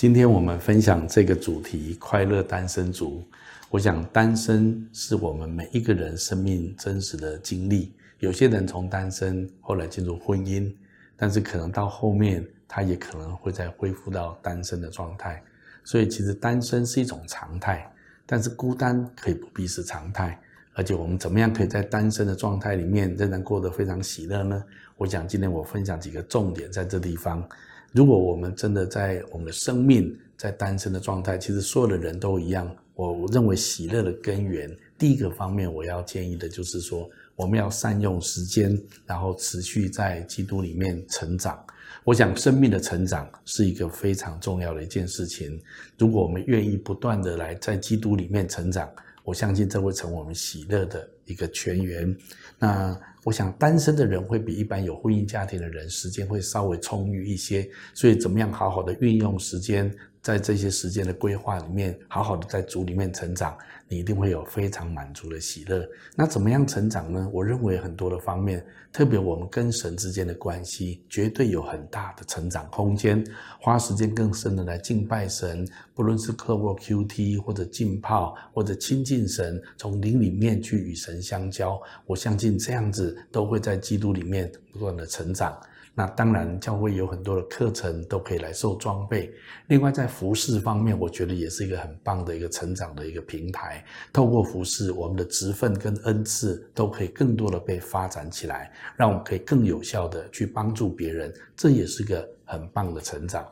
今天我们分享这个主题——快乐单身族。我想，单身是我们每一个人生命真实的经历。有些人从单身后来进入婚姻，但是可能到后面，他也可能会再恢复到单身的状态。所以，其实单身是一种常态，但是孤单可以不必是常态。而且，我们怎么样可以在单身的状态里面仍然过得非常喜乐呢？我想，今天我分享几个重点，在这地方。如果我们真的在我们的生命在单身的状态，其实所有的人都一样。我认为喜乐的根源，第一个方面我要建议的就是说，我们要善用时间，然后持续在基督里面成长。我想生命的成长是一个非常重要的一件事情。如果我们愿意不断的来在基督里面成长，我相信这会成为我们喜乐的一个泉源。那。我想单身的人会比一般有婚姻家庭的人时间会稍微充裕一些，所以怎么样好好的运用时间，在这些时间的规划里面，好好的在主里面成长。你一定会有非常满足的喜乐。那怎么样成长呢？我认为很多的方面，特别我们跟神之间的关系，绝对有很大的成长空间。花时间更深的来敬拜神，不论是透过 Q T 或者浸泡，或者亲近神，从灵里面去与神相交，我相信这样子都会在基督里面不断的成长。那当然，教会有很多的课程都可以来受装备。另外，在服饰方面，我觉得也是一个很棒的一个成长的一个平台。透过服饰，我们的职份跟恩赐都可以更多的被发展起来，让我们可以更有效的去帮助别人。这也是个很棒的成长。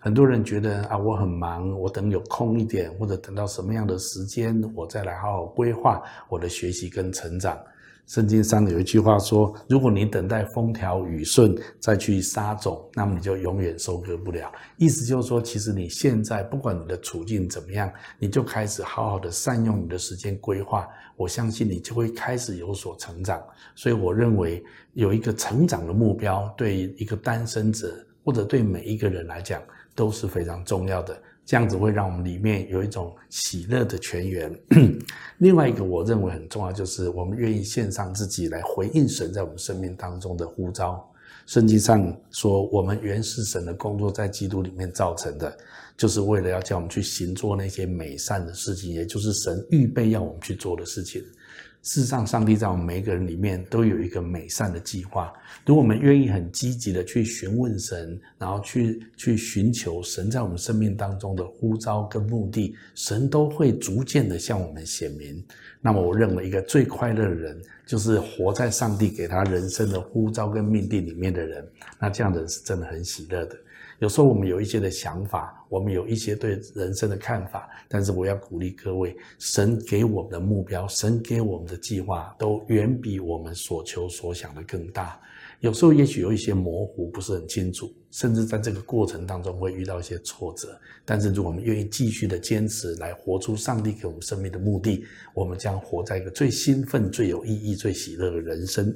很多人觉得啊，我很忙，我等有空一点，或者等到什么样的时间，我再来好好规划我的学习跟成长。圣经上有一句话说：“如果你等待风调雨顺再去撒种，那么你就永远收割不了。”意思就是说，其实你现在不管你的处境怎么样，你就开始好好的善用你的时间规划，我相信你就会开始有所成长。所以，我认为有一个成长的目标，对一个单身者或者对每一个人来讲都是非常重要的。这样子会让我们里面有一种喜乐的泉源。另外一个我认为很重要，就是我们愿意献上自己来回应神在我们生命当中的呼召。圣经上说，我们原是神的工作，在基督里面造成的，就是为了要叫我们去行做那些美善的事情，也就是神预备要我们去做的事情。事实上，上帝在我们每一个人里面都有一个美善的计划。如果我们愿意很积极的去询问神，然后去去寻求神在我们生命当中的呼召跟目的，神都会逐渐的向我们显明。那么，我认为一个最快乐的人，就是活在上帝给他人生的呼召跟命定里面的人。那这样的人是真的很喜乐的。有时候我们有一些的想法，我们有一些对人生的看法，但是我要鼓励各位，神给我们的目标，神给我们的计划，都远比我们所求所想的更大。有时候也许有一些模糊，不是很清楚，甚至在这个过程当中会遇到一些挫折。但是如果我们愿意继续的坚持，来活出上帝给我们生命的目的，我们将活在一个最兴奋、最有意义、最喜乐的人生。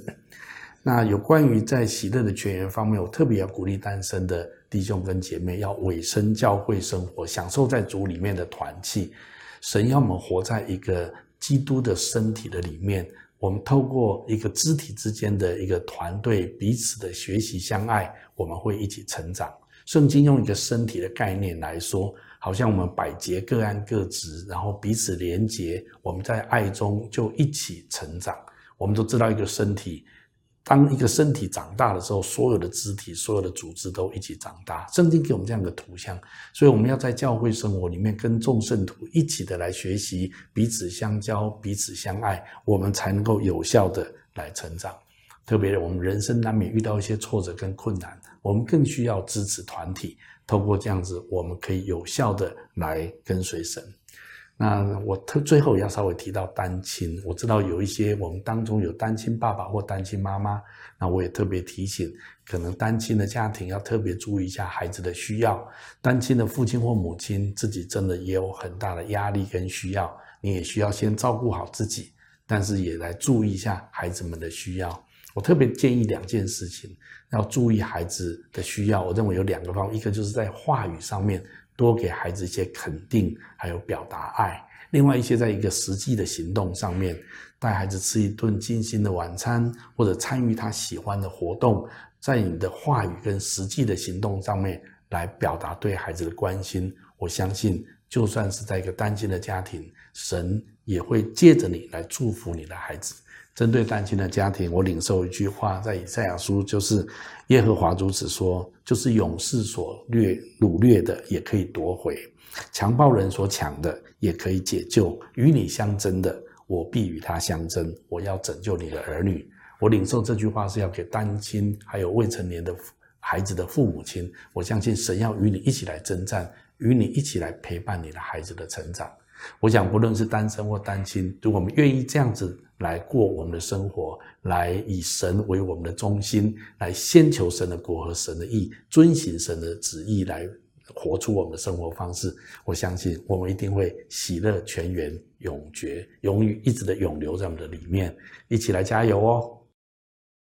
那有关于在喜乐的泉源方面，我特别要鼓励单身的。弟兄跟姐妹要委身教会生活，享受在主里面的团契。神要我们活在一个基督的身体的里面，我们透过一个肢体之间的一个团队，彼此的学习相爱，我们会一起成长。圣经用一个身体的概念来说，好像我们百节各安各职，然后彼此连结，我们在爱中就一起成长。我们都知道一个身体。当一个身体长大的时候，所有的肢体、所有的组织都一起长大。圣经给我们这样的图像，所以我们要在教会生活里面跟众圣徒一起的来学习，彼此相交、彼此相爱，我们才能够有效的来成长。特别我们人生难免遇到一些挫折跟困难，我们更需要支持团体。透过这样子，我们可以有效的来跟随神。那我特最后也要稍微提到单亲，我知道有一些我们当中有单亲爸爸或单亲妈妈，那我也特别提醒，可能单亲的家庭要特别注意一下孩子的需要。单亲的父亲或母亲自己真的也有很大的压力跟需要，你也需要先照顾好自己，但是也来注意一下孩子们的需要。我特别建议两件事情，要注意孩子的需要。我认为有两个方，一个就是在话语上面。多给孩子一些肯定，还有表达爱。另外一些，在一个实际的行动上面，带孩子吃一顿精心的晚餐，或者参与他喜欢的活动，在你的话语跟实际的行动上面，来表达对孩子的关心。我相信，就算是在一个单亲的家庭，神也会借着你来祝福你的孩子。针对单亲的家庭，我领受一句话，在以赛亚书就是耶和华如此说：就是勇士所掠掳掠的，也可以夺回；强暴人所抢的，也可以解救。与你相争的，我必与他相争。我要拯救你的儿女。我领受这句话是要给单亲还有未成年的孩子的父母亲。我相信神要与你一起来征战，与你一起来陪伴你的孩子的成长。我想，不论是单身或单亲，如果我们愿意这样子。来过我们的生活，来以神为我们的中心，来先求神的国和神的意，遵行神的旨意，来活出我们的生活方式。我相信我们一定会喜乐全员、永绝、永远一直的永留在我们的里面。一起来加油哦！